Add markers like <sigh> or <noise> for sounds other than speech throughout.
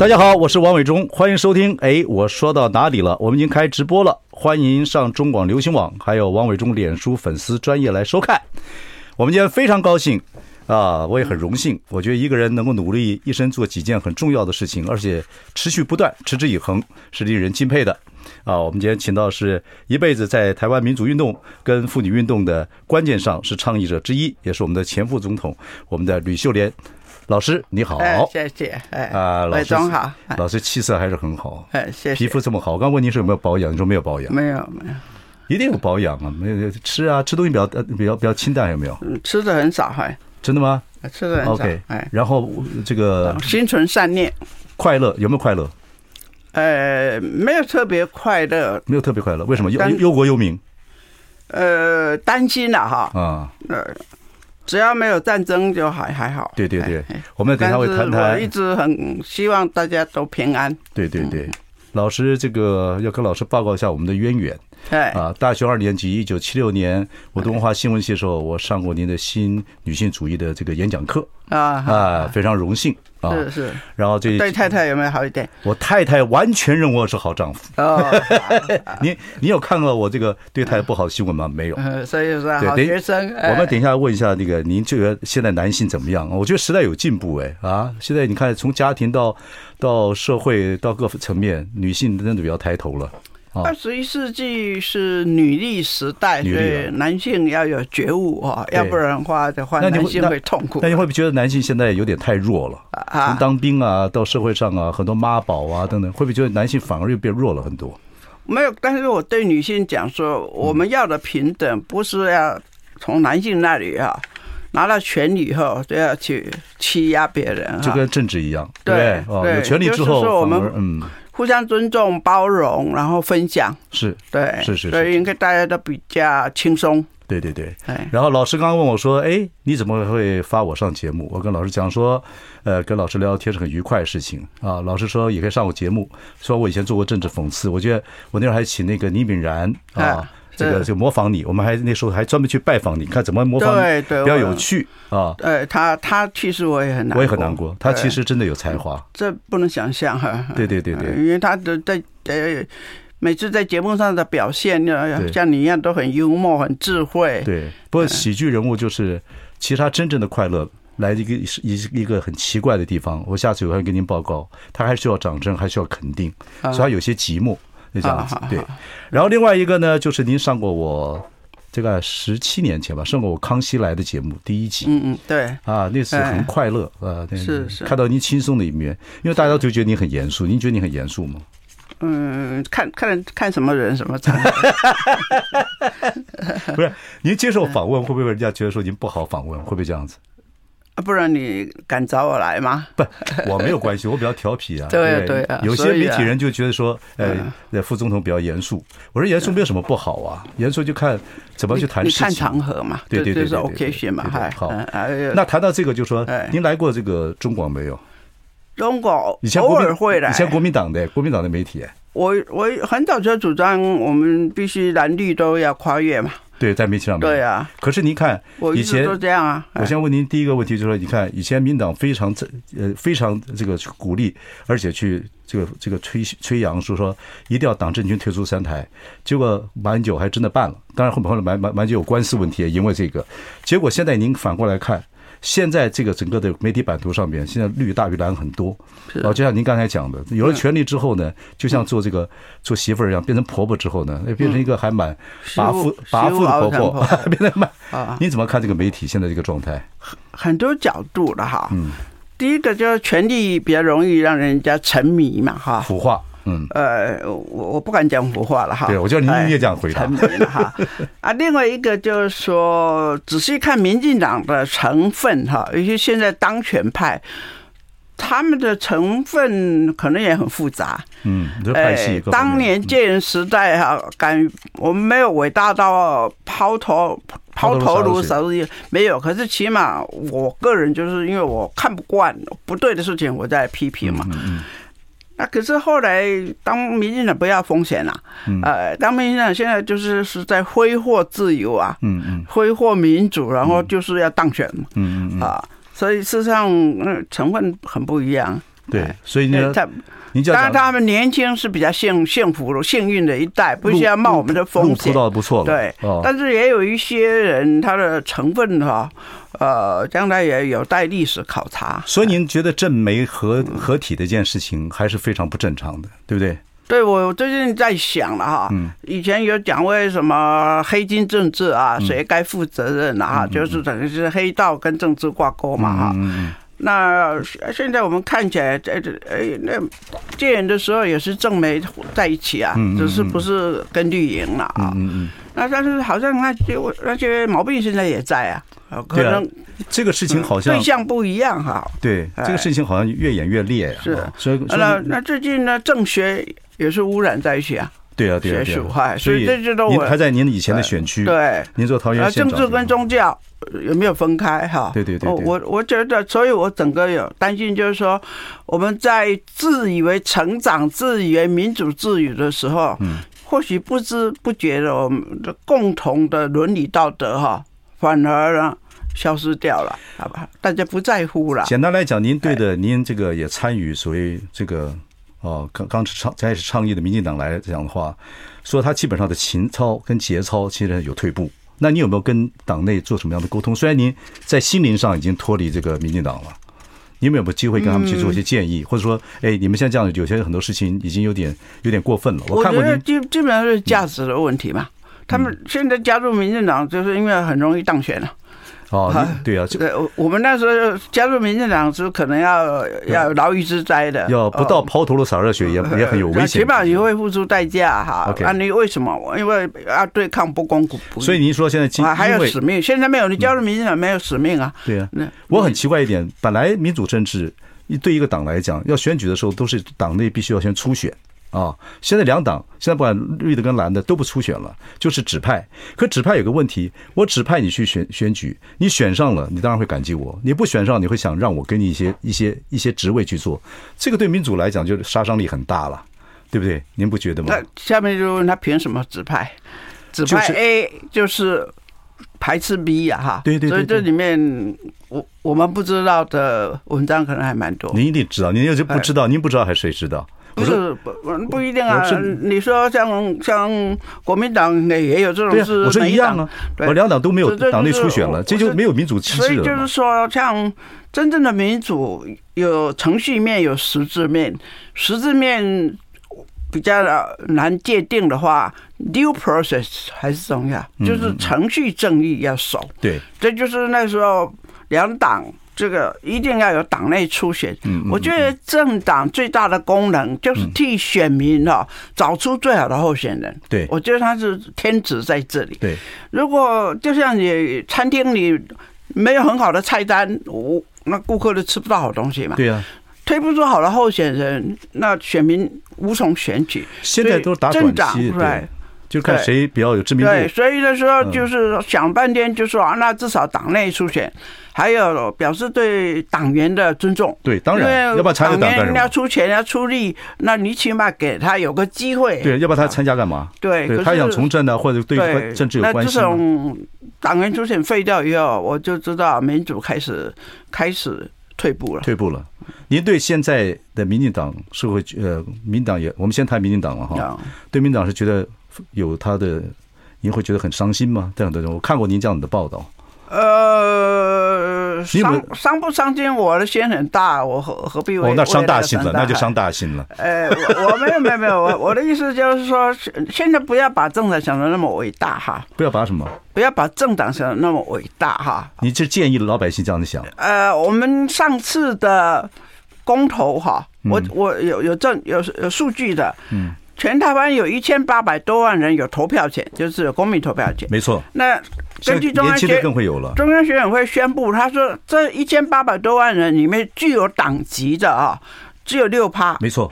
大家好，我是王伟忠，欢迎收听。哎，我说到哪里了？我们已经开直播了，欢迎上中广流行网，还有王伟忠脸书粉丝专业来收看。我们今天非常高兴啊，我也很荣幸。我觉得一个人能够努力一生做几件很重要的事情，而且持续不断、持之以恒，是令人敬佩的啊。我们今天请到是一辈子在台湾民主运动跟妇女运动的关键上是倡议者之一，也是我们的前副总统，我们的吕秀莲。老师你好，哎，谢谢，哎啊，老师好，老师气色还是很好，哎，谢谢，皮肤这么好，我刚问您是有没有保养，你说没有保养，没有没有，一定有保养啊，没有吃啊，吃东西比较呃比较比较清淡有没有？嗯，吃的很少还，真的吗？吃的很少，OK，哎，然后这个心存善念，快乐有没有快乐？呃，没有特别快乐，没有特别快乐，为什么？忧忧国忧民？呃，担心了哈，啊，呃。只要没有战争就还还好。对对对，我们等一下会谈谈。我一直很希望大家都平安。对对对，老师这个要跟老师报告一下我们的渊源。对啊，大学二年级，一九七六年，我读文化新闻系的时候，我上过您的新女性主义的这个演讲课啊啊，非常荣幸啊。是是。然后这对太太有没有好一点？我太太完全认为我是好丈夫。哦。<laughs> 你你有看过我这个对太太不好的新闻吗？没有。<laughs> 所以说好学生。我们等一下问一下那个您这个现在男性怎么样？我觉得时代有进步哎啊！现在你看从家庭到到社会到各层面，女性真的比较抬头了。二十一世纪是女力时代，所以男性要有觉悟啊，要不然的话的话，男性会痛苦。那你会不会觉得男性现在有点太弱了？从当兵啊到社会上啊，很多妈宝啊等等，会不会觉得男性反而又变弱了很多？没有，但是我对女性讲说，我们要的平等不是要从男性那里啊拿到权力以后都要去欺压别人，就跟政治一样，对对，有权力之后我们嗯。互相尊重、包容，然后分享，是对，是是，所以应该大家都比较轻松。对对对。然后老师刚刚问我说：“哎，你怎么会发我上节目？”我跟老师讲说：“呃，跟老师聊天是很愉快的事情啊。”老师说也可以上我节目，说我以前做过政治讽刺。我觉得我那会儿还请那个倪敏然啊。这个就模仿你，我们还那时候还专门去拜访你，看怎么模仿你，比较有趣啊。呃他，他去世我也很难过，我也很难过。他其实真的有才华，这不能想象哈。对对对对，因为他的在呃每次在节目上的表现，像你一样都很幽默、很智慧。对，不过喜剧人物就是，其实他真正的快乐来一个一一个很奇怪的地方。我下次我会跟您报告，他还需要掌声，还需要肯定，所以他有些寂寞。就这样子，对。然后另外一个呢，就是您上过我这个十七年前吧，上过我《康熙来的》节目第一集。嗯嗯，对。啊，那次很快乐啊，是是。看到您轻松的一面，因为大家都觉得您很严肃，您觉得你很严肃吗？嗯，看看看什么人什么。<laughs> 不是，您接受访问会不会人家觉得说您不好访问？会不会这样子？不然你敢找我来吗？不，我没有关系，我比较调皮啊。<laughs> 对对啊，有些媒体人就觉得说，呃，副总统比较严肃。我说严肃没有什么不好啊，严肃就看怎么去谈事情。看场合嘛，对对对，是 OK 嘛，好。那谈到这个，就说您来过这个中广没有？中广以前偶尔会来，以前国民党的国民党的媒体。我我很早就主张，我们必须蓝绿都要跨越嘛。对，在媒体上面。对啊。可是您看，以前都这样啊。我先问您第一个问题，就是说，你看以前民党非常这呃非常这个鼓励，而且去这个这个吹吹扬说说一定要党政军退出三台，结果马英九还真的办了。当然后后来马马马英九有官司问题，也因为这个，结果现在您反过来看。现在这个整个的媒体版图上面，现在绿大于蓝很多。哦，就像您刚才讲的，有了权力之后呢，就像做这个做媳妇儿一样，变成婆婆之后呢，变成一个还蛮跋扈跋扈的婆婆，<laughs> 变得蛮。啊，你怎么看这个媒体现在这个状态？很多角度的哈。嗯。第一个就是权力比较容易让人家沉迷嘛，哈。腐化。嗯，呃，我我不敢讲胡话了哈。对，我叫您也这样回答。哈 <laughs> 啊，另外一个就是说，仔细看民进党的成分哈，尤其现在当权派他们的成分可能也很复杂。嗯，这派系。当年戒严时代哈，敢我们没有伟大到抛头抛头颅洒热血，没有。可是起码我个人就是因为我看不惯不对的事情，我在批评嘛。嗯。那可是后来当民进党不要风险了，呃，当民进党现在就是是在挥霍自由啊，嗯嗯，挥霍民主，然后就是要当选嘛，嗯嗯啊，所以事实上呃成分很不一样。对，所以呢，他，当然他们年轻是比较幸幸福幸运的一代，不需要冒我们的风险，路铺到不错了。对，但是也有一些人他的成分哈。呃，将来也有待历史考察。所以您觉得正媒合合体的一件事情还是非常不正常的，对不对？对，我最近在想了哈，以前有讲为什么黑金政治啊，谁该负责任啊？就是等于是黑道跟政治挂钩嘛哈。那现在我们看起来，在这哎，那戒严的时候也是正媒在一起啊，只是不是跟绿营了啊。那但是好像那些那些毛病现在也在啊。可能这个事情好像对象不一样哈。对，这个事情好像越演越烈。是，所以那那最近呢，政学也是污染在一起啊。对啊，对啊，学术，所以这就都您还在您以前的选区。对，您做桃园县。政治跟宗教有没有分开哈？对对对。我我觉得，所以我整个有担心，就是说我们在自以为成长、自以为民主自由的时候，嗯，或许不知不觉的，我们的共同的伦理道德哈。反而呢，消失掉了，好吧？大家不在乎了。简单来讲，您对的，您这个也参与所谓这个哦，刚刚倡开始倡议的民进党来讲的话，说他基本上的情操跟节操其实有退步。那你有没有跟党内做什么样的沟通？虽然您在心灵上已经脱离这个民进党了，你有没有机会跟他们去做一些建议，或者说，哎，你们现在这样有些很多事情已经有点有点过分了。我看过您，基基本上是价值的问题嘛。他们现在加入民进党，就是因为很容易当选了。哦，对啊，对，我们那时候加入民进党是可能要要牢狱之灾的，要不到抛头颅洒热血也也很有危险，起码你会付出代价哈。啊你为什么？因为要对抗不公不义。所以您说现在还有使命？现在没有，你加入民进党没有使命啊？对啊，那我很奇怪一点，本来民主政治对一个党来讲，要选举的时候都是党内必须要先初选。啊、哦，现在两党现在不管绿的跟蓝的都不初选了，就是指派。可指派有个问题，我指派你去选选举，你选上了，你当然会感激我；你不选上，你会想让我给你一些一些一些职位去做。这个对民主来讲，就是杀伤力很大了，对不对？您不觉得吗？那下面就问他凭什么指派？指派 A 就是排斥 B 呀，哈。对对对。所以这里面我我们不知道的文章可能还蛮多。您一定知道，您要是不知道，您不知道还谁知道？不是不不一定啊，你说像像国民党也也有这种事，我说一样啊，我两党都没有党内初选了，这就没有民主气质了。所以就是说，像真正的民主有程序面，有实质面，实质面比较难界定的话，New process 还是重要，就是程序正义要守。对，这就是那时候两党。这个一定要有党内初选。嗯我觉得政党最大的功能就是替选民哈找出最好的候选人。对，我觉得他是天职在这里。对，如果就像你餐厅里没有很好的菜单，我那顾客都吃不到好东西嘛。对啊，推不出好的候选人，那选民无从选举。现在都是打短期，对，就看谁比较有知名度。对，所以的时候就是想半天，就说啊，那至少党内出选。还有表示对党员的尊重，对，当然，要不然参加党员要出钱要出力，那你起码给他有个机会。对，要不然他参加干嘛？对，他想从政呢，或者对政治有关系。那这种党员初选废掉以后，我就知道民主开始开始退步了。退步了。您对现在的民进党社会呃，民党也，我们先谈民进党了哈。对民党是觉得有他的，您会觉得很伤心吗？这样的人，我看过您这样的报道。呃，伤伤不伤心？我的心很大，我何何必为？哦，那伤大心了，那就伤大心了。呃，我没有没有没有，我我的意思就是说，现在不要把政党想的那么伟大哈。不要把什么？不要把政党想的那么伟大哈。你就建议老百姓这样子想？呃，我们上次的公投哈，我我有有证有有数据的，嗯。全台湾有一千八百多万人有投票权，就是公民投票权。没错。那根据中央学更会有了。中央学委会宣布，他说这一千八百多万人里面具有党籍的啊，只有六趴。没错。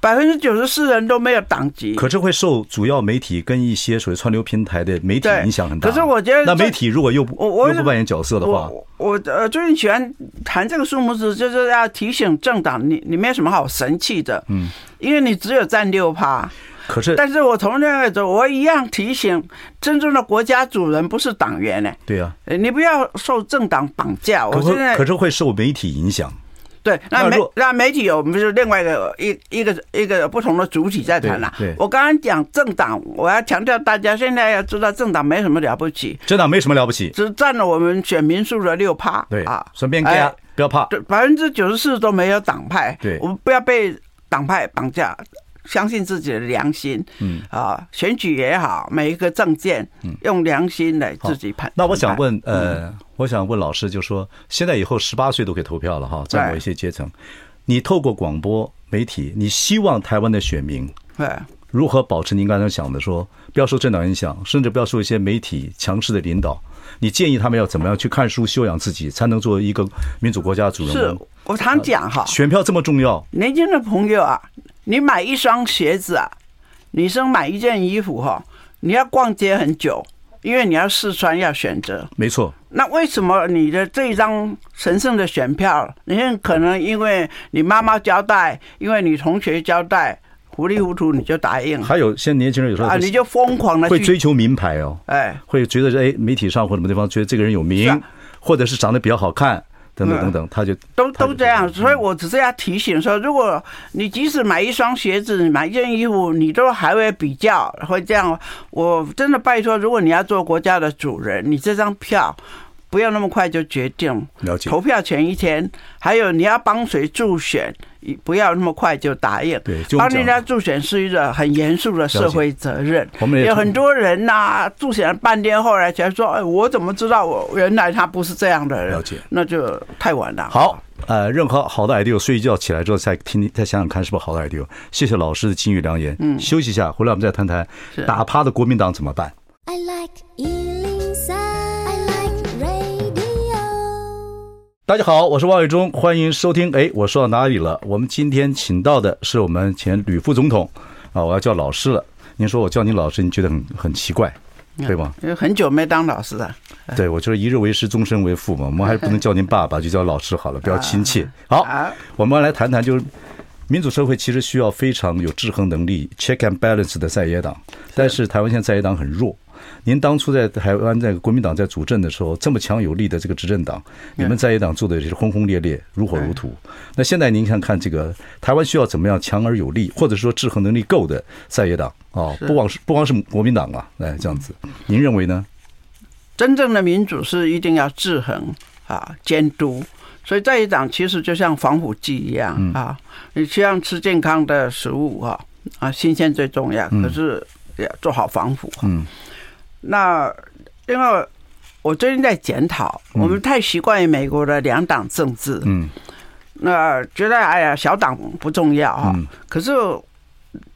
百分之九十四人都没有党籍，可是会受主要媒体跟一些所谓串流平台的媒体影响很大。可是我觉得，那媒体如果又不又不扮演角色的话，我我呃最近喜欢谈这个数目字，就是要提醒政党，你你没有什么好神气的，嗯，因为你只有占六趴。可是，但是我从那个走，我一样提醒，真正的国家主人不是党员呢。对啊，你不要受政党绑架。我现在可是会受媒体影响。对，那媒那媒体有，我们是另外一个一一个一个不同的主体在谈了。我刚刚讲政党，我要强调大家现在要知道，政党没什么了不起，政党没什么了不起，只占了我们选民数的六趴。对啊，顺便加，不要怕。百分之九十四都没有党派。对，我们不要被党派绑架。相信自己的良心，嗯啊，选举也好，每一个政见，用良心来自己判。那我想问，呃，我想问老师，就说现在以后十八岁都可以投票了哈，在某一些阶层，你透过广播媒体，你希望台湾的选民，对，如何保持您刚才讲的说，不要受政党影响，甚至不要受一些媒体强势的领导？你建议他们要怎么样去看书修养自己，才能做一个民主国家的主人公？是我常讲哈，选票这么重要，年轻的朋友啊。你买一双鞋子啊，女生买一件衣服哈，你要逛街很久，因为你要试穿，要选择。没错。那为什么你的这一张神圣的选票，你可能因为你妈妈交代，因为你同学交代，糊里糊涂你就答应了？还有现在年轻人有时候啊，你就疯狂的会追求名牌哦，哎，会觉得哎，媒体上或什么地方觉得这个人有名，或者是长得比较好看。等等等等，他就都都这样，所以我只是要提醒说，如果你即使买一双鞋子，你买一件衣服，你都还会比较，会这样。我真的拜托，如果你要做国家的主人，你这张票不要那么快就决定。了解。投票前一天，还有你要帮谁助选。不要那么快就答应。对，帮人家助选是一个很严肃的社会责任。有很多人呐，助选了半天，后来才说：“哎，我怎么知道我原来他不是这样的人？”了解，那就太晚了。好，呃，任何好的 idea，睡一觉起来之后再听，再想想看是不是好的 idea。谢谢老师的金玉良言。嗯，休息一下，回来我们再谈谈打趴的国民党怎么办。I like 大家好，我是王伟忠，欢迎收听。哎，我说到哪里了？我们今天请到的是我们前吕副总统啊，我要叫老师了。您说我叫您老师，你觉得很很奇怪，对吗？因为很久没当老师了。对，我就是一日为师，终身为父嘛。我们还是不能叫您爸爸，就叫老师好了，<laughs> 比较亲切。好，我们来谈谈，就是民主社会其实需要非常有制衡能力、check and balance 的在野党，但是台湾现在在野党很弱。您当初在台湾，在国民党在主政的时候，这么强有力的这个执政党，你们在野党做的也是轰轰烈烈，如火如荼。那现在您看看这个台湾需要怎么样强而有力，或者说制衡能力够的在野党啊？不光是不光是国民党啊，哎，这样子，您认为呢？真正的民主是一定要制衡啊，监督。所以在野党其实就像防腐剂一样啊，你希望吃健康的食物啊啊，新鲜最重要，可是要做好防腐。嗯。那另外我最近在检讨，我们太习惯于美国的两党政治，嗯，那觉得哎呀小党不重要哈，可是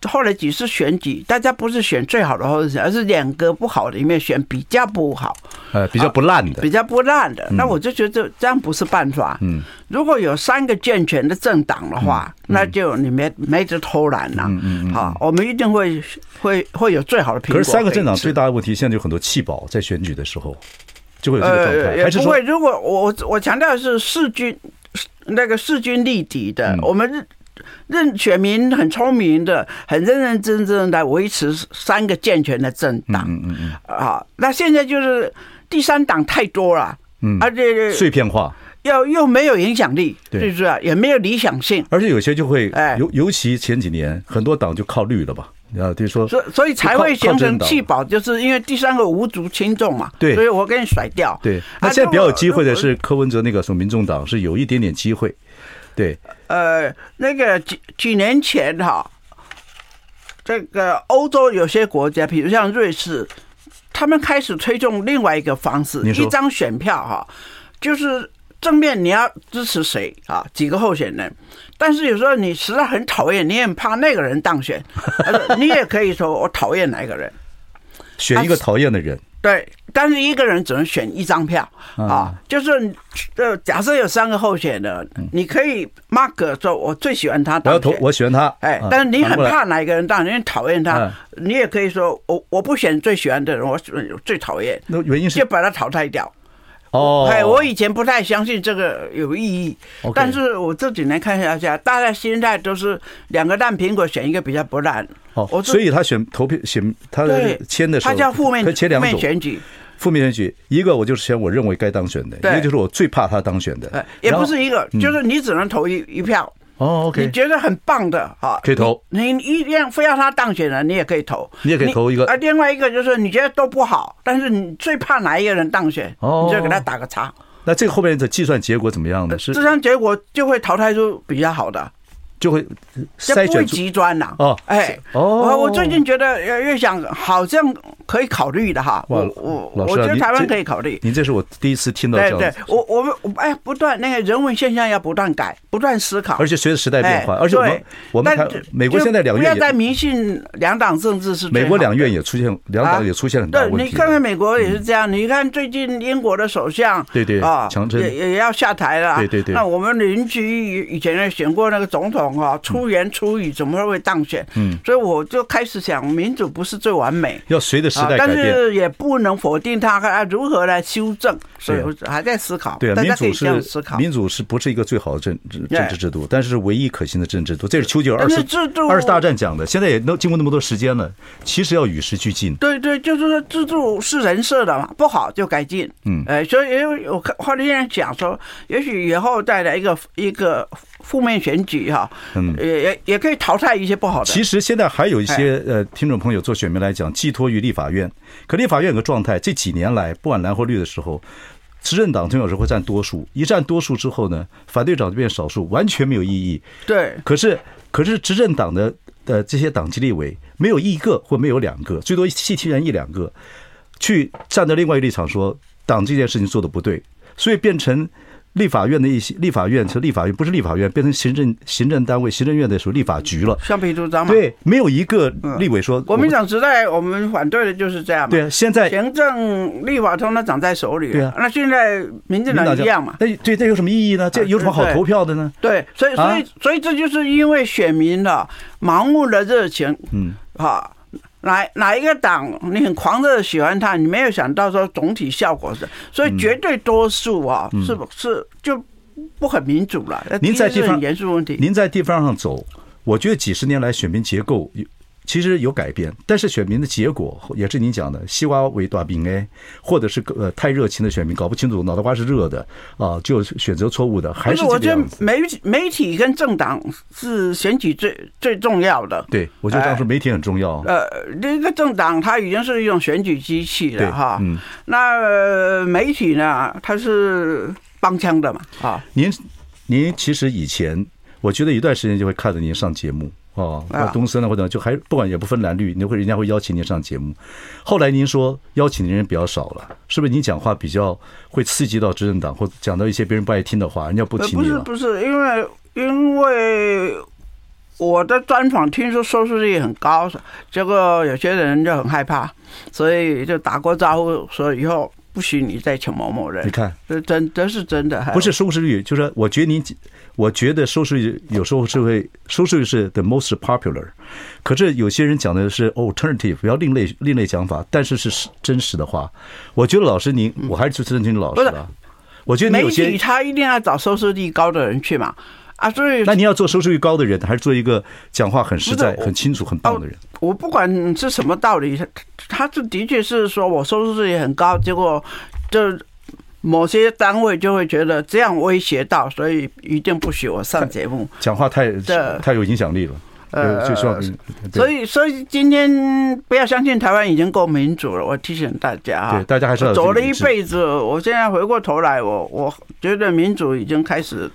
后来几次选举，大家不是选最好的候选人，而是两个不好的里面选比较不好，呃，比较不烂的，比较不烂的。那我就觉得这样不是办法，嗯，如果有三个健全的政党的话，那就你没没得偷懒了，嗯嗯，好，我们一定会。会会有最好的。可是三个政党最大的问题，现在有很多弃保，在选举的时候就会有这个状态。还是不会？如果我我强调的是势均那个势均力敌的，我们认认选民很聪明的，很认认真真的来维持三个健全的政党。嗯嗯嗯。啊，那现在就是第三党太多了，嗯，而且碎片化，要又没有影响力，是不是啊？也没有理想性，而且有些就会，哎，尤尤其前几年很多党就靠绿了吧。啊，就是说，所所以才会形成弃保，就是因为第三个无足轻重嘛。对，所以我给你甩掉。对，那现在比较有机会的是柯文哲那个什么民众党是有一点点机会。对，呃，那个几几年前哈，这个欧洲有些国家，比如像瑞士，他们开始推动另外一个方式，一张选票哈，就是正面你要支持谁啊？几个候选人，但是有时候你实在很讨厌，你也怕那个人当选，<laughs> 你也可以说我讨厌哪一个人，选一个讨厌的人。对，但是一个人只能选一张票啊，就是呃，假设有三个候选人，你可以 mark 说，我最喜欢他当选，我要投，我喜欢他，哎，但是你很怕哪一个人当选，你讨厌他，你也可以说我我不选最喜欢的人，我选最讨厌，那原因是？就把他淘汰掉。哦，哎，我以前不太相信这个有意义，但是我这几年看下去，大家现在都是两个烂苹果选一个比较不烂。哦，所以他选投票选他的签的时候，他叫负面签两种。选举，负面选举，一个我就是选我认为该当选的，一个就是我最怕他当选的，也不是一个，就是你只能投一一票。哦，OK，你觉得很棒的啊，可以投。你一定非要他当选了，你也可以投，你也可以投一个。啊，另外一个就是你觉得都不好，但是你最怕哪一个人当选，你就给他打个叉。那这个后面的计算结果怎么样呢？是计算结果就会淘汰出比较好的，就会筛选极端呐。哦，哎，哦，我最近觉得越越想好像可以考虑的哈。我我我觉得台湾可以考虑。您这是我第一次听到这样。对对，我我们哎，不断那个人文现象要不断改，不断思考，而且随着时代变化，而且我们我们美国现在两院不要再迷信两党政治是。美国两院也出现两党也出现很大问题。对，你看看美国也是这样，你看最近英国的首相对对啊，强也也要下台了。对对对。那我们邻居以前也选过那个总统哈，出言出语怎么会当选？嗯，所以我就开始想，民主不是最完美，要随着时代改变，但是也不能否定它，看如何来修正。所以我还在思考。对，民主是思考民主是不是一个最好的政治政治制度？但是唯一可行的政治制度，这是丘吉尔二次二十大战讲的。现在也都经过那么多时间了，其实要与时俱进。对对，就是说制度是人设的嘛，不好就改进。嗯，哎，所以也有我看话里人讲说，也许以后带来一个一个。负面选举哈，嗯，也也也可以淘汰一些不好的。其实现在还有一些呃听众朋友做选民来讲，寄托于立法院。可立法院有个状态，这几年来不管蓝或绿的时候，执政党总有时候会占多数。一占多数之后呢，反对党就变少数，完全没有意义。对。可是可是执政党的的这些党籍立委，没有一个或没有两个，最多七七人一两个，去站在另外一个立场说党这件事情做的不对，所以变成。立法院的一些立法院是立法院，不是立法院，变成行政行政单位，行政院的时候立法局了，橡皮图章嘛。对，没有一个立委说。国民党时代我们反对的就是这样嘛。对啊，现在行政立法通通长在手里。对啊，那现在民进党一样嘛。那对，这有什么意义呢？这有什么好投票的呢？对，所以所以所以这就是因为选民的盲目的热情，嗯，哈。哪哪一个党你很狂热的喜欢他，你没有想到说总体效果是，所以绝对多数啊，是不是就不很民主了？您在地方严肃问题，您在地方上走，我觉得几十年来选民结构。其实有改变，但是选民的结果也是您讲的，西瓜为大饼哎，或者是呃太热情的选民搞不清楚脑袋瓜是热的啊，就选择错误的，还是。我觉得媒媒体跟政党是选举最最重要的。对，我觉得当时媒体很重要。呃，那个政党它已经是一种选举机器了哈。嗯。那媒体呢，它是帮腔的嘛？啊。您您其实以前，我觉得一段时间就会看着您上节目。哦，那东森呢，或者就还不管也不分蓝绿，你会人家会邀请您上节目。后来您说邀请的人比较少了，是不是？您讲话比较会刺激到执政党，或讲到一些别人不爱听的话，人家不听你了。不是不是，因为因为我的专访听说收视率很高，结果有些人就很害怕，所以就打过招呼说以后不许你再请某某人。你看，这真这是真的，不是收视率，就是我觉得您。我觉得收视率有时候是会收视率是 the most popular，可是有些人讲的是 alternative，要另类另类讲法，但是是真实的话。我觉得老师您，我还是尊敬老师的。我觉得你有些媒体他一定要找收视率高的人去嘛啊，所以那你要做收视率高的人，还是做一个讲话很实在、很清楚、很棒的人？我不管是什么道理，他他这的确是说我收视率很高，结果就。某些单位就会觉得这样威胁到，所以一定不许我上节目。讲话太太有影响力了，呃，就说，所以所以今天不要相信台湾已经够民主了。我提醒大家啊，对，大家还是要走了一辈子，我现在回过头来，我我觉得民主已经开始。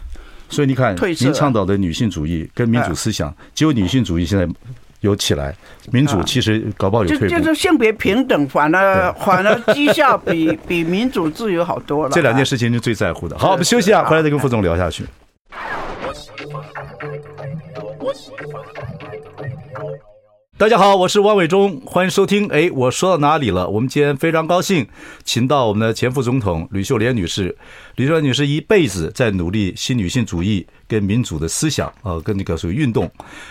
所以你看，您倡导的女性主义跟民主思想，只有女性主义现在有起来，民主其实搞不好有退步。就就是性别平等，反而 <laughs> 反而绩效比 <laughs> 比民主自由好多了。这两件事情是最在乎的。好，我们休息啊，回来再跟副总聊下去。大家好，我是汪伟忠，欢迎收听。哎，我说到哪里了？我们今天非常高兴，请到我们的前副总统吕秀莲女士。吕秀莲女士一辈子在努力新女性主义跟民主的思想啊，跟那个属于运动。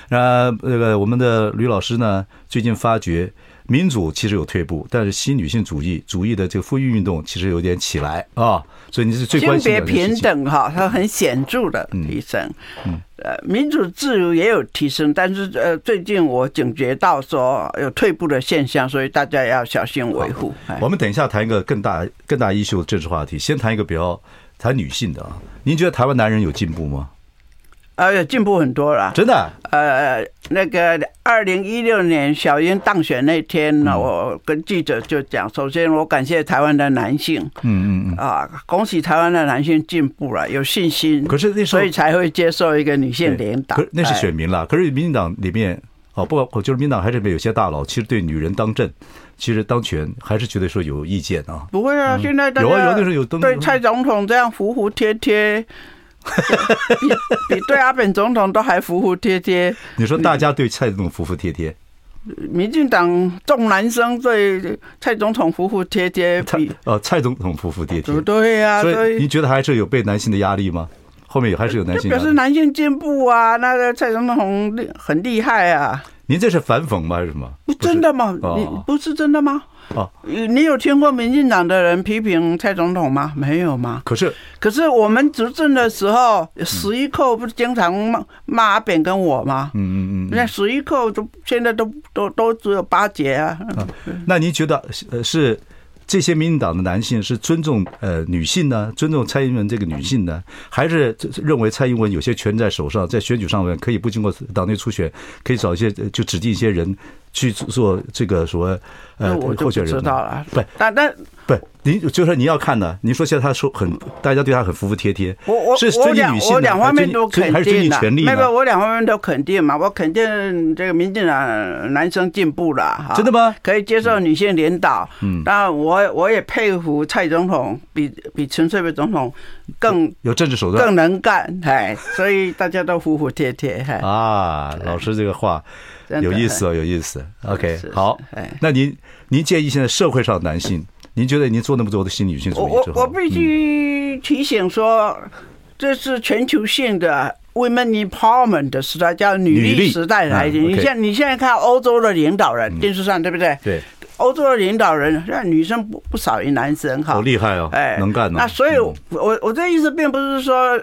那那个我们的吕老师呢，最近发觉。民主其实有退步，但是新女性主义主义的这个妇运运动其实有点起来啊，所以你是最关心的。性别平等哈，它很显著的提升。嗯，呃，民主自由也有提升，但是呃，最近我警觉到说有退步的现象，所以大家要小心维护。我们等一下谈一个更大更大 issue 的政治话题，先谈一个比较谈女性的啊。您觉得台湾男人有进步吗？呃，进步很多了，真的。呃，那个二零一六年小英当选那天呢，我跟记者就讲，首先我感谢台湾的男性，嗯嗯嗯，啊，恭喜台湾的男性进步了，有信心。可是那时候，所以才会接受一个女性领导。可那是选民了。可是民进党里面，哦，不，就是民进党还是没有些大佬，其实对女人当政，其实当权还是觉得说有意见啊。不会啊，现在有啊，有的时候有对蔡总统这样服服帖帖。<laughs> 比比对阿扁总统都还服服帖帖。你说大家对蔡总统服服帖帖？民进党众男生对蔡总统服服帖帖。比呃蔡总统服服帖帖。对呀，所以你觉得还是有被男性的压力吗？后面有还是有男性？表示男性进步啊，那个蔡总统很厉害啊。您这是反讽吗？还是什么？不真的吗？你不是真的吗？哦，你有听过民进党的人批评蔡总统吗？没有吗？可是，可是我们执政的时候，十一扣不是经常骂骂阿扁跟我吗？嗯嗯嗯，那十一扣都现在都都都只有八节啊。那您觉得呃是？这些民进党的男性是尊重呃女性呢，尊重蔡英文这个女性呢，还是认为蔡英文有些权在手上，在选举上面可以不经过党内初选，可以找一些就指定一些人去做这个所谓呃候选人？知道了，不，但但。不，您就是说你要看的。您说现在他说很，大家对他很服服帖帖。我我我两我两方面都肯定的，那个我两方面都肯定嘛。我肯定这个民进党男生进步了哈。真的吗？可以接受女性领导。嗯。但，我我也佩服蔡总统比比陈水扁总统更有政治手段，更能干。哎，所以大家都服服帖帖。啊，老师这个话有意思哦，有意思。OK，好。那您您建议现在社会上男性？您觉得您做那么多的新女性主义之后，我我必须提醒说，这是全球性的 women empowerment 的时代，叫女力时代来临。你现你现在看欧洲的领导人，电视上对不对？对，欧洲的领导人，那女生不不少于男生哈。好厉害哦，哎，能干。那所以，我我这意思并不是说。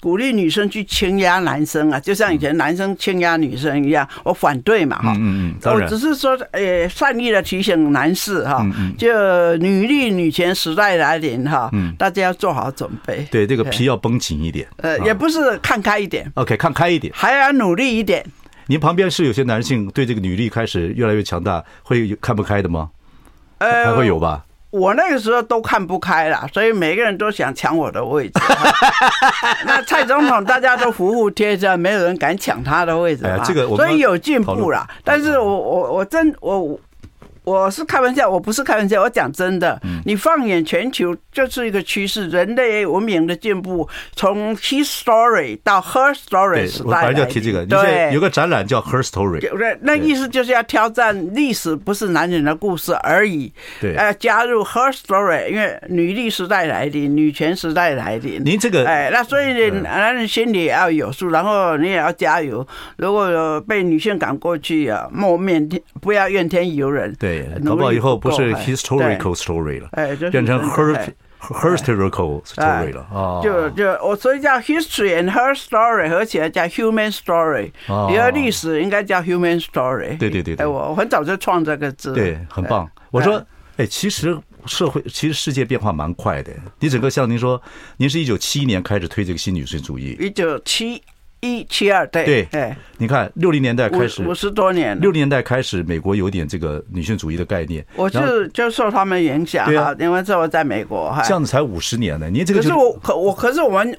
鼓励女生去倾压男生啊，就像以前男生倾压女生一样，我反对嘛哈。嗯嗯，我只是说，呃，善意的提醒男士哈，就女力女权时代来临哈，大家要做好准备。对，这个皮要绷紧一点。呃，也不是看开一点。OK，看开一点，还要努力一点。您旁边是有些男性对这个女力开始越来越强大，会看不开的吗？呃，还会有吧。我那个时候都看不开了，所以每个人都想抢我的位置。<laughs> 那蔡总统大家都服服帖帖，没有人敢抢他的位置。哎，这个所以有进步了。但是我我我真我。我是开玩笑，我不是开玩笑，我讲真的。你放眼全球，这是一个趋势，人类文明的进步，从 his story 到 her story 时代。我本来就要提这个，对，有个展览叫 her story。对，那意思就是要挑战历史不是男人的故事而已。对，要加入 her story，因为女力时代来临，女权时代来临。您这个，哎，那所以你男人心里也要有数，然后你也要加油。如果有被女性赶过去啊，莫面天，不要怨天尤人。对。搞不好以后不是 historical story 了，哎，变成 her historical story 了啊！就就我所以叫 history and her story 合起来叫 human story。你的历史应该叫 human story。对对对，哎，我很早就创这个字。对，很棒。我说，哎，其实社会其实世界变化蛮快的。你整个像您说，您是一九七一年开始推这个新女性主义，一九七。一七二对对，哎，你看六零年代开始，五十多年，六零年代开始，美国有点这个女性主义的概念。我是就受他们影响，对啊，因为这我在美国，这样子才五十年呢。你这个可是我可我可是我们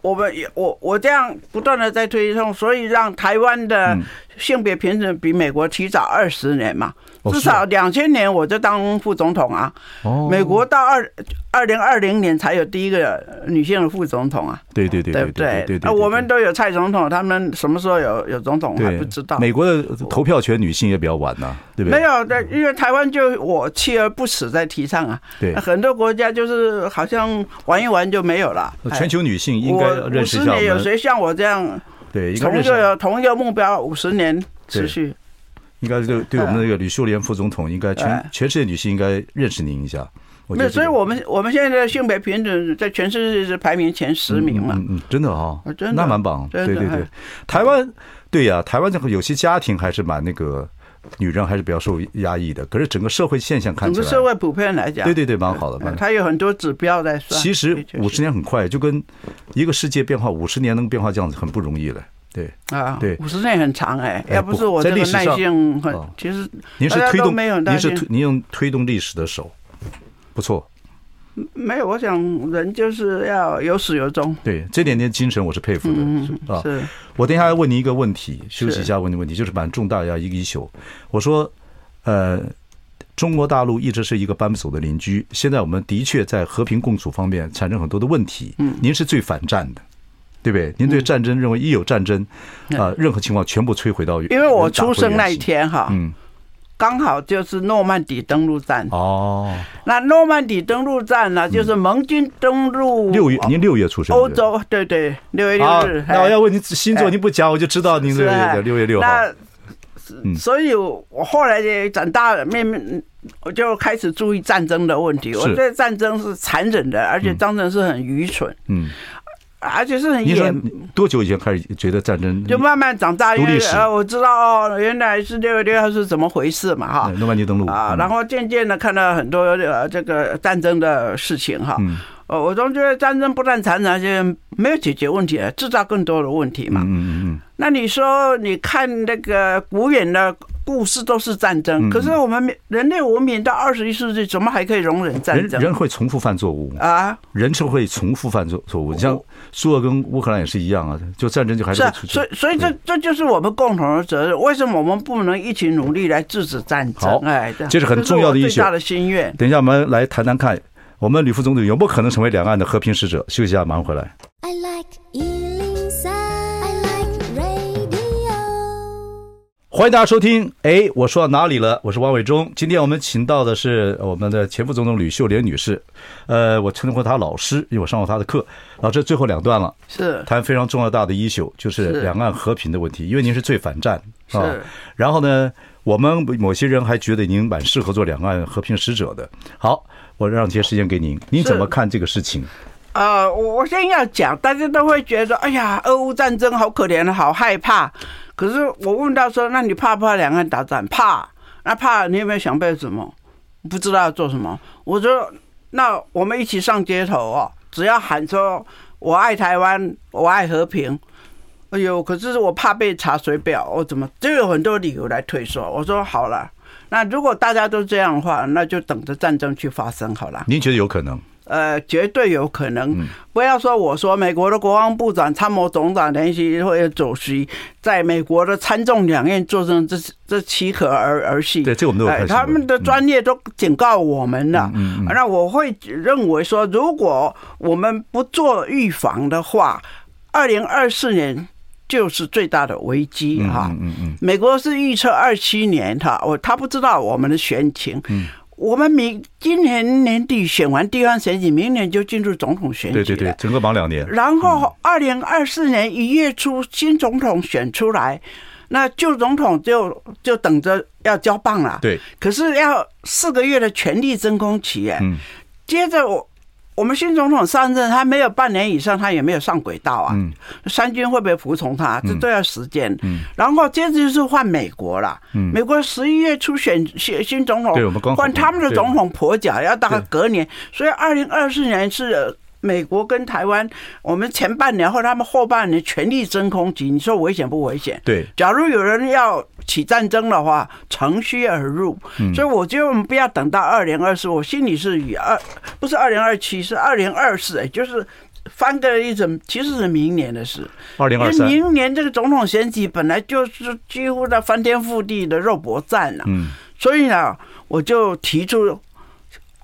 我们也我我这样不断的在推动，所以让台湾的性别平等比美国提早二十年嘛。至少两千年我就当副总统啊！哦，美国到二二零二零年才有第一个女性的副总统啊！对对对，对不对？对对，我们都有蔡总统，他们什么时候有有总统还不知道。美国的投票权女性也比较晚呐，对不对？没有但，因为台湾就我锲而不舍在提倡啊。对，很多国家就是好像玩一玩就没有了。全球女性应该认识一下。五十年有谁像我这样？对，同一个同一个目标，五十年持续。应该对对我们那个吕秀莲副总统，应该全全世界女性应该认识您一下。没有，所以我们我们现在的性别平等在全世界是排名前十名嘛。嗯嗯，真的哈，真的那蛮棒。对对对，台湾对呀，台湾这个有些家庭还是蛮那个女人还是比较受压抑的。可是整个社会现象看起来，整个社会普遍来讲，对对对，蛮好的。它有很多指标在算。其实五十年很快，就跟一个世界变化五十年能变化这样子很不容易了。对啊，对，五十年很长哎，要不是我这个耐性很，其实您是推动，您是推，您用推动历史的手，不错。没有，我想人就是要有始有终。对，这点点精神我是佩服的啊。是，我等一下要问您一个问题，休息一下问你问题，就是蛮重大要一个一宿。我说，呃，中国大陆一直是一个搬不走的邻居，现在我们的确在和平共处方面产生很多的问题。嗯，您是最反战的。对不对？您对战争认为一有战争啊，任何情况全部摧毁到。因为我出生那一天哈，嗯，刚好就是诺曼底登陆战。哦，那诺曼底登陆战呢，就是盟军登陆。六月，您六月出生。欧洲，对对，六月六日。那我要问您星座，您不讲我就知道您六月六月六号。那，所以我后来也长大了，面面我就开始注意战争的问题。我觉得战争是残忍的，而且战争是很愚蠢。嗯。而且是很严。多久以前开始觉得战争？就慢慢长大，因为呃，我知道哦，原来是六月六号是怎么回事嘛，哈。诺曼底登陆啊，然后渐渐的看到很多呃这个战争的事情哈。呃，我总觉得战争不但残忍，而且没有解决问题，制造更多的问题嘛。嗯嗯嗯。那你说，你看那个古远的。故事都是战争，可是我们人类文明到二十一世纪，怎么还可以容忍战争？人人会重复犯错误啊，人就会重复犯错错误。像苏俄跟乌克兰也是一样啊，就战争就还是出去。所以所以这这就是我们共同的责任。为什么我们不能一起努力来制止战争？哎，这是很重要的一些最大的心愿。等一下，我们来谈谈看，我们吕副总统有没有可能成为两岸的和平使者？休息一下，马上回来。I like 欢迎大家收听。哎，我说到哪里了？我是王伟忠。今天我们请到的是我们的前副总统吕秀莲女士。呃，我称呼她老师，因为我上过她的课。老师，最后两段了，是谈非常重要大的一宿，就是两岸和平的问题。因为您是最反战是啊。然后呢，我们某些人还觉得您蛮适合做两岸和平使者的。好，我让些时间给您，您怎么看这个事情？呃，我我先要讲，大家都会觉得，哎呀，俄乌战争好可怜，好害怕。可是我问到说，那你怕不怕两岸打仗？怕。那怕你有没有想被什么？不知道要做什么。我说，那我们一起上街头哦，只要喊说我爱台湾，我爱和平。哎呦，可是我怕被查水表，我怎么就有很多理由来退缩。我说好了，那如果大家都这样的话，那就等着战争去发生好了。您觉得有可能？呃，绝对有可能。不要说我说，美国的国防部长、参谋总长联席会主席，在美国的参众两院作证，这这岂可而而信？对，这我们都有。他们的专业都警告我们了。嗯，那我会认为说，如果我们不做预防的话，二零二四年就是最大的危机哈。嗯嗯。美国是预测二七年哈，我他不知道我们的选情。嗯。我们明今年年底选完地方选举，明年就进入总统选举。对对对，整个忙两年。然后二零二四年一月初新总统选出来，那旧总统就就等着要交棒了。对。可是要四个月的权力真空期耶。嗯。接着我。我们新总统上任，他没有半年以上，他也没有上轨道啊。嗯，三军会不会服从他？这都要时间。嗯，然后接着就是换美国了。嗯，美国十一月初选选新总统，换他们的总统跛脚，要大概隔年。所以二零二四年是美国跟台湾，我们前半年或他们后半年全力真空期，你说危险不危险？对，假如有人要。起战争的话，乘虚而入，所以我觉得我们不要等到二零二四，我心里是以二不是二零二七，是二零二四，哎，就是翻个一整，其实是明年的事。二零二三，明年这个总统选举本来就是几乎在翻天覆地的肉搏战了。嗯，所以呢，我就提出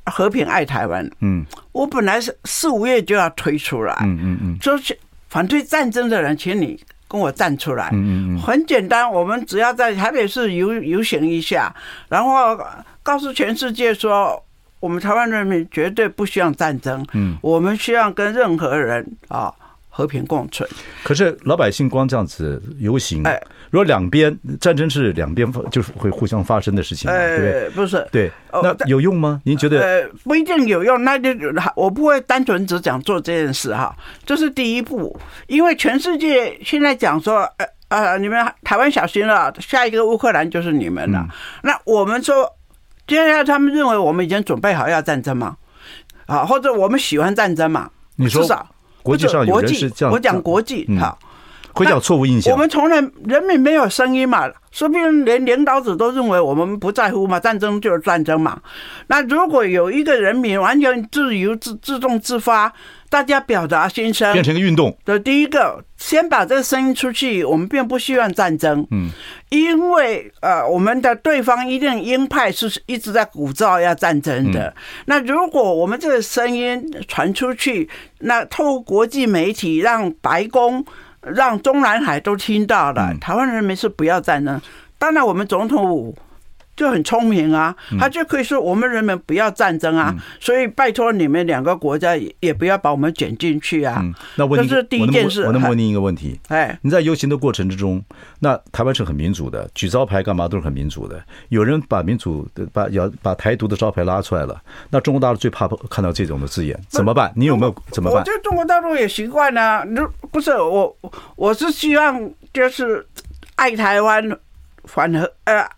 和平爱台湾。嗯，我本来是四五月就要推出来。嗯嗯嗯，说是反对战争的人，请你跟我站出来。嗯嗯，很简单，我们只要在台北市游游行一下，然后告诉全世界说。我们台湾人民绝对不需要战争，嗯，我们需要跟任何人啊和平共存。可是老百姓光这样子游行，哎，如果两边战争是两边就是会互相发生的事情，对不对？不是，对，那有用吗？您觉得？呃，不一定有用。那就我不会单纯只讲做这件事哈，这是第一步，因为全世界现在讲说，呃呃，你们台湾小心了，下一个乌克兰就是你们了。那我们说。接下来他们认为我们已经准备好要战争嘛？啊，或者我们喜欢战争嘛？你说，至少国际上有人是这样，我讲国际哈，会讲错误印象。我们从来人民没有声音嘛，说不定连领导者都认为我们不在乎嘛，战争就是战争嘛。那如果有一个人民完全自由自自动自发。大家表达心声，变成一个运动。的第一个，先把这个声音出去。我们并不希望战争，嗯，因为呃，我们的对方一定鹰派是一直在鼓噪要战争的。那如果我们这个声音传出去，那透过国际媒体，让白宫、让中南海都听到了，台湾人民是不要战争。当然，我们总统府。就很聪明啊，他就可以说我们人民不要战争啊，所以拜托你们两个国家也也不要把我们卷进去啊。那问题这是第一件事。我能问您一个问题？哎，你在游行的过程之中，那台湾是很民主的，举招牌干嘛都是很民主的。有人把民主的把要把台独的招牌拉出来了，那中国大陆最怕看到这种的字眼，怎么办？你有没有怎么办？我觉得中国大陆也习惯了，不是我，我是希望就是爱台湾，反和呃。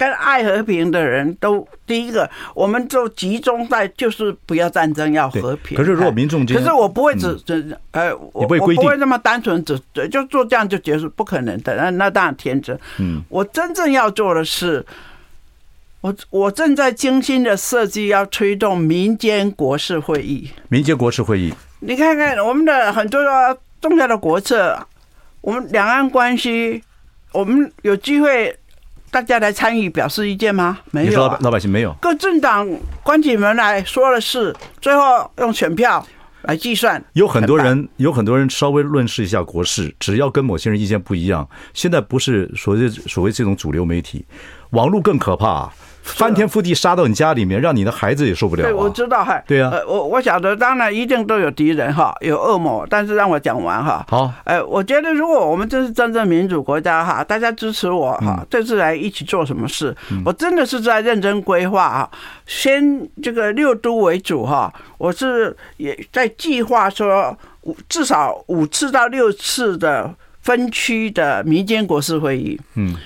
跟爱和平的人都，第一个，我们就集中在就是不要战争，要和平。可是如果民众，可是我不会只只呃，我我不会那么单纯只就做这样就结束，不可能的。那那当然天真。嗯，我真正要做的是，我我正在精心的设计，要推动民间国事会议。民间国事会议，你看看我们的很多重要的国策，我们两岸关系，我们有机会。大家来参与表示意见吗？没有、啊，老百姓没有。各政党关起门来说了是，最后用选票来计算。有很多人，有很多人稍微论述一下国事，只要跟某些人意见不一样。现在不是所谓所谓这种主流媒体，网络更可怕、啊。<laughs> 翻天覆地杀到你家里面，让你的孩子也受不了、啊。对，我知道哈。对啊，我我晓得，当然一定都有敌人哈，有恶魔。但是让我讲完哈。好。哎，我觉得如果我们这是真正民主国家哈，大家支持我哈，这次来一起做什么事？我真的是在认真规划哈，先这个六都为主哈，我是也在计划说五至少五次到六次的分区的民间国事会议。嗯。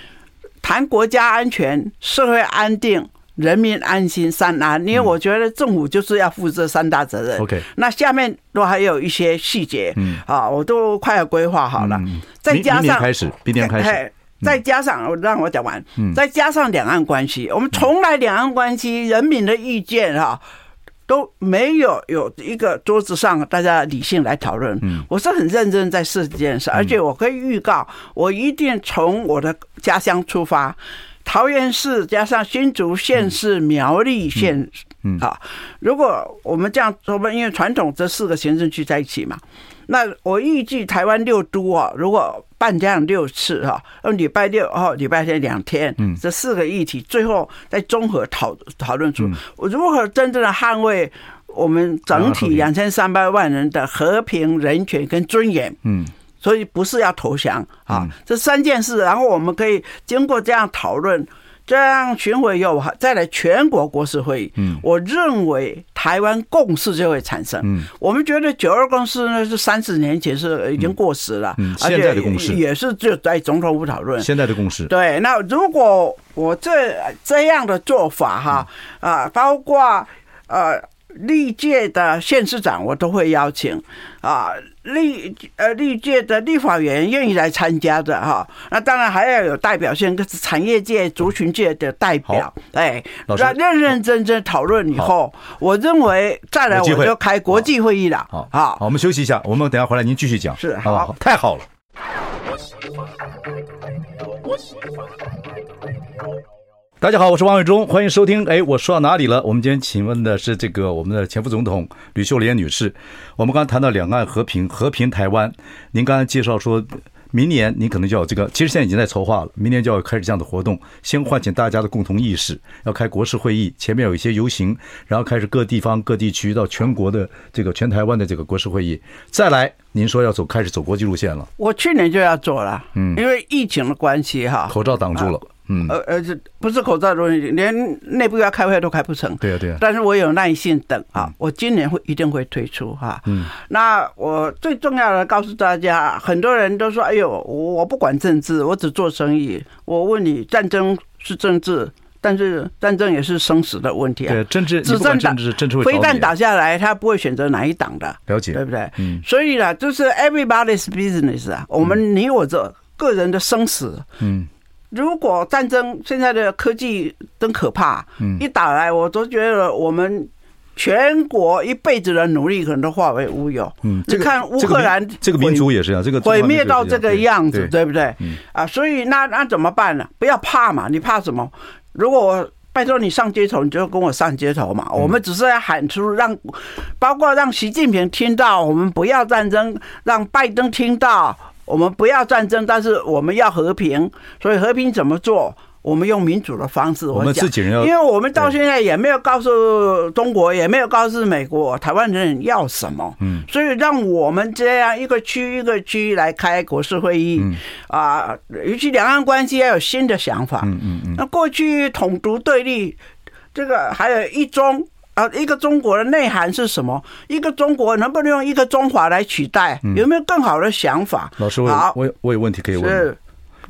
谈国家安全、社会安定、人民安心三安，因为我觉得政府就是要负这三大责任。OK，那下面都还有一些细节，嗯，啊，我都快要规划好了。再加上开始，明年开始，再加上我让我讲完，再加上两岸关系，我们从来两岸关系人民的意见哈。都没有有一个桌子上大家理性来讨论。我是很认真在试这件事，而且我可以预告，我一定从我的家乡出发，桃园市加上新竹县市、苗栗县，啊，如果我们这样说吧，因为传统这四个行政区在一起嘛。那我预计台湾六都啊，如果办这样六次哈，用礼拜六哦，礼拜天两天，嗯，这四个议题最后再综合讨讨论出我如何真正的捍卫我们整体两千三百万人的和平、人权跟尊严，嗯，所以不是要投降啊，这三件事，然后我们可以经过这样讨论。这样巡回以后，再来全国国事会议。嗯，我认为台湾共识就会产生。嗯，我们觉得九二共识呢是三十年前是已经过时了。嗯，现在的共识也是就在总统府讨论。现在的共识。对，那如果我这这样的做法哈啊，包括呃历届的县市长我都会邀请啊，历呃历届的立法员愿意来参加的哈，那当然还要有代表性，就是产业界、族群界的代表，哎，那认认真真讨论以后，我认为再来我就开国际会议了。好，好，我们休息一下，我们等下回来您继续讲。是，好，太好了。大家好，我是王伟忠，欢迎收听。哎，我说到哪里了？我们今天请问的是这个我们的前副总统吕秀莲女士。我们刚才谈到两岸和平，和平台湾。您刚才介绍说，明年您可能就要这个，其实现在已经在筹划了，明年就要开始这样的活动，先唤醒大家的共同意识，要开国事会议，前面有一些游行，然后开始各地方各地区到全国的这个全台湾的这个国事会议，再来您说要走开始走国际路线了。我去年就要做了，嗯，因为疫情的关系哈，口罩挡住了。嗯，呃呃，这不是口罩的问题，连内部要开会都开不成。对啊，对啊。但是我有耐心等啊，我今年会一定会推出哈。嗯。那我最重要的告诉大家，很多人都说：“哎呦，我不管政治，我只做生意。”我问你，战争是政治，但是战争也是生死的问题啊。对，政治，只政治，政治会。飞弹打下来，他不会选择哪一党的。了解。对不对？嗯。所以呢，就是 everybody's business 啊，我们你我这个人的生死。嗯。如果战争现在的科技真可怕，一打来我都觉得我们全国一辈子的努力可能都化为乌有。嗯，你看乌克兰这个民族也是这样，这个毁灭到这个样子，对不对？啊，所以那那怎么办呢？不要怕嘛，你怕什么？如果我拜托你上街头，你就跟我上街头嘛。我们只是要喊出让，包括让习近平听到我们不要战争，让拜登听到。我们不要战争，但是我们要和平。所以和平怎么做？我们用民主的方式。我们自己人要，因为我们到现在也没有告诉中国，也没有告诉美国，台湾人要什么。嗯。所以让我们这样一个区一个区来开国事会议。嗯。啊，尤其两岸关系要有新的想法。嗯嗯嗯。那过去统独对立，这个还有一中。啊，一个中国的内涵是什么？一个中国能不能用一个中华来取代？有没有更好的想法？老师，我我我有问题可以问。是，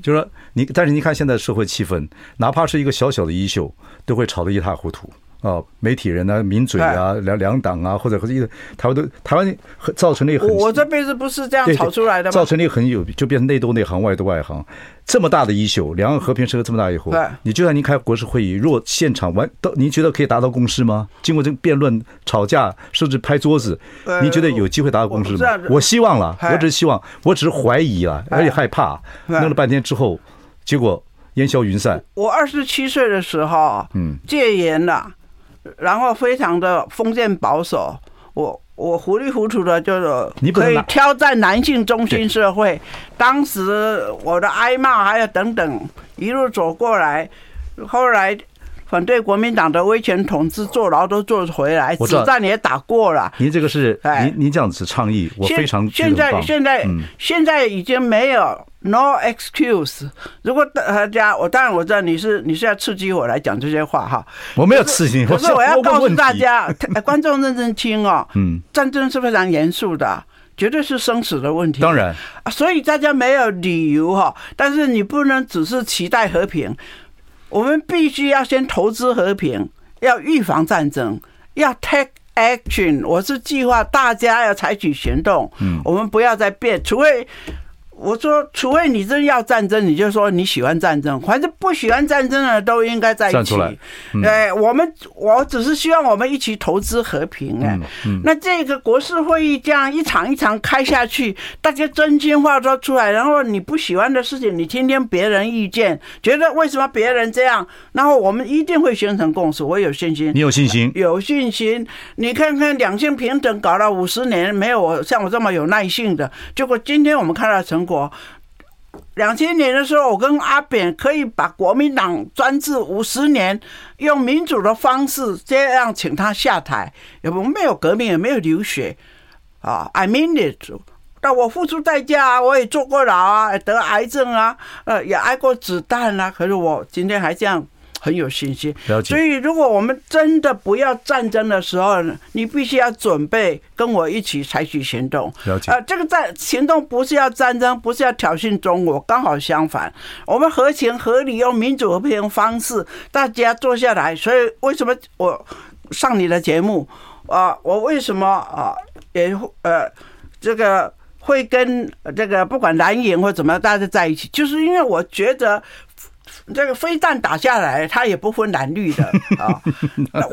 就是说你，但是你看现在社会气氛，哪怕是一个小小的衣袖，都会吵得一塌糊涂。哦，媒体人啊，名嘴啊，两两党啊，或者或者一个台湾都台湾造成了一个很，我这辈子不是这样炒出来的吗？造成了一个很有，就变成内斗内行，外斗外行。这么大的一宿，两岸和平是个这么大以后，你就算您开国事会议，若现场完到，您觉得可以达到共识吗？经过这个辩论、吵架，甚至拍桌子，您觉得有机会达到共识吗？我希望了，我只是希望，我只是怀疑啊，而且害怕，弄了半天之后，结果烟消云散。我二十七岁的时候，嗯，戒严了。然后非常的封建保守，我我糊里糊涂的就是可以挑战男性中心社会。当时我的挨骂还有等等一路走过来，后来反对国民党的威权统治，坐牢都坐回来，子弹也打过了。您这个是您您这样子倡议，我非常现在现在现在已经没有。No excuse。如果大家，我当然我知道你是你是要刺激我来讲这些话哈。我没有刺激你，可是我要告诉大家，观众认真听哦。嗯，战争是非常严肃的，绝对是生死的问题。当然，所以大家没有理由哈。但是你不能只是期待和平，我们必须要先投资和平，要预防战争，要 take action。我是计划大家要采取行动。嗯，我们不要再变，除非。我说，除非你真要战争，你就说你喜欢战争。反正不喜欢战争的都应该在一起。站出来。对，我们我只是希望我们一起投资和平。哎，那这个国事会议这样一场一场开下去，大家真心话都出来。然后你不喜欢的事情，你听听别人意见，觉得为什么别人这样，然后我们一定会形成共识。我有信心。你有信心？有信心。你看看两性平等搞了五十年，没有我像我这么有耐性的。结果今天我们看到成果。我两千年的时候，我跟阿扁可以把国民党专制五十年，用民主的方式这样请他下台，也不没有革命，也没有流血啊。I mean it，但我付出代价，我也坐过牢啊，得癌症啊，呃，也挨过子弹啊。可是我今天还这样。很有信心，所以如果我们真的不要战争的时候，你必须要准备跟我一起采取行动。了解。呃，这个战行动不是要战争，不是要挑衅中国，刚好相反，我们合情合理用民主和平方式，大家坐下来。所以为什么我上你的节目？啊，我为什么啊也呃这个会跟这个不管蓝营或怎么样大家在一起，就是因为我觉得这个飞弹打下来，他也不分蓝绿的 <laughs> 啊。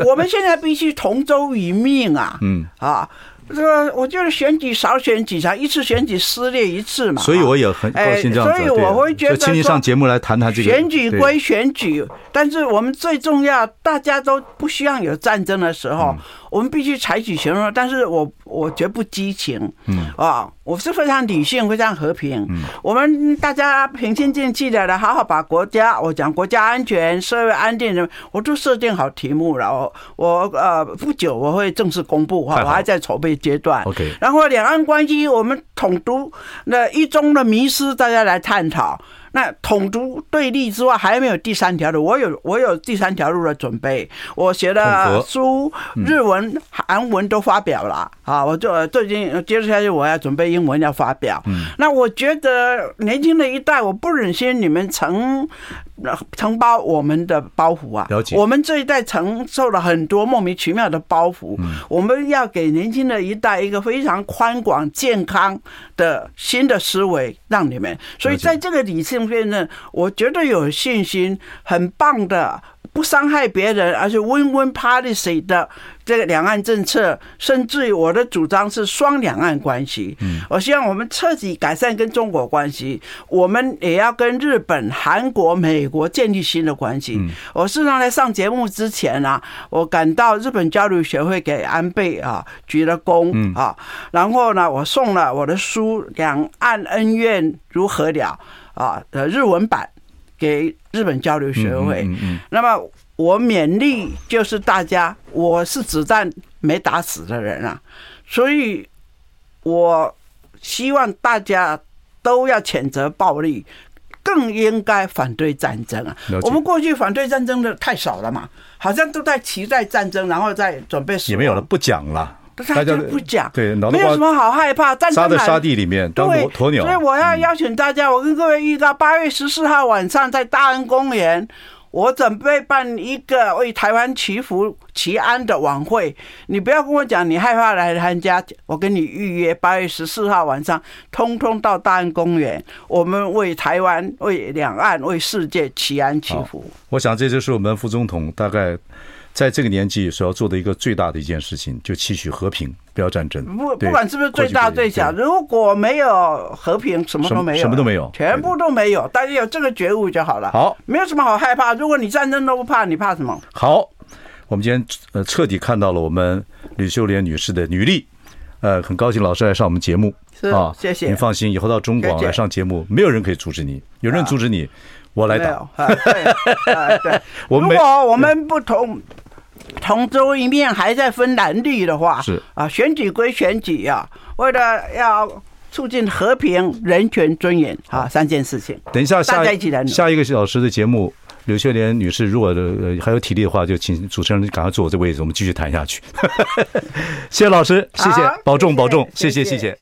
我们现在必须同舟一命啊，嗯啊。这个我就是选举少选几场，一次选举撕裂一次嘛。所以我也很高兴这样子。所以我会觉得说，请你上节目来谈谈这个。选举归选举，但是我们最重要，大家都不希望有战争的时候。我们必须采取行动，但是我我绝不激情，嗯啊，我是非常理性、非常和平。嗯，我们大家平心静气的来好好把国家，我讲国家安全、社会安定的，我都设定好题目了。我我呃不久我会正式公布哈，我还在筹备阶段。OK，然后两岸关系，我们统独那一中的迷失，大家来探讨。那统独对立之外，还没有第三条路。我有我有第三条路的准备。我写的书，日文、韩文都发表了啊！我就最近接着下去，我要准备英文要发表。那我觉得年轻的一代，我不忍心你们承承包我们的包袱啊！了解。我们这一代承受了很多莫名其妙的包袱。我们要给年轻的一代一个非常宽广、健康的新的思维，让你们。所以在这个理性。辩论，我觉得有信心，很棒的，不伤害别人，而且 win-win policy 的这个两岸政策，甚至于我的主张是双两岸关系。嗯，我希望我们彻底改善跟中国关系，我们也要跟日本、韩国、美国建立新的关系。我事实上在上节目之前啊，我赶到日本交流协会给安倍啊鞠了躬啊，然后呢，我送了我的书《两岸恩怨如何了》。啊，的日文版给日本交流学会。那么我勉励就是大家，我是子弹没打死的人啊，所以我希望大家都要谴责暴力，更应该反对战争啊。我们过去反对战争的太少了嘛，好像都在期待战争，然后再准备死。也没有了，不讲了。他就不讲，对，没有什么好害怕。战争在沙地里面当鸵鸟。所以我要邀请大家，我跟各位预告，八月十四号晚上在大安公园，我准备办一个为台湾祈福祈安的晚会。你不要跟我讲你害怕来参加，我跟你预约八月十四号晚上，通通到大安公园，我们为台湾、为两岸、为世界祈安祈福。我想这就是我们副总统大概。在这个年纪所要做的一个最大的一件事情，就期许和平，不要战争。不，不管是不是最大最小，如果没有和平，什么都没有，什么都没有，全部都没有。大家有这个觉悟就好了。好，没有什么好害怕。如果你战争都不怕，你怕什么？好，我们今天呃彻底看到了我们吕秀莲女士的履历。呃，很高兴老师来上我们节目啊，谢谢。您放心，以后到中广来上节目，没有人可以阻止你。有人阻止你，我来打。对，对。<laughs> 如果我们不同。同舟一面还在分蓝绿的话，是啊，选举归选举啊，为了要促进和平、人权、尊严啊，三件事情。等一下，下下一个小时的节目，刘秀莲女士，如果还有体力的话，就请主持人赶快坐我这位置，我们继续谈下去。<laughs> 谢谢老师，谢谢，保重保重，谢谢谢谢。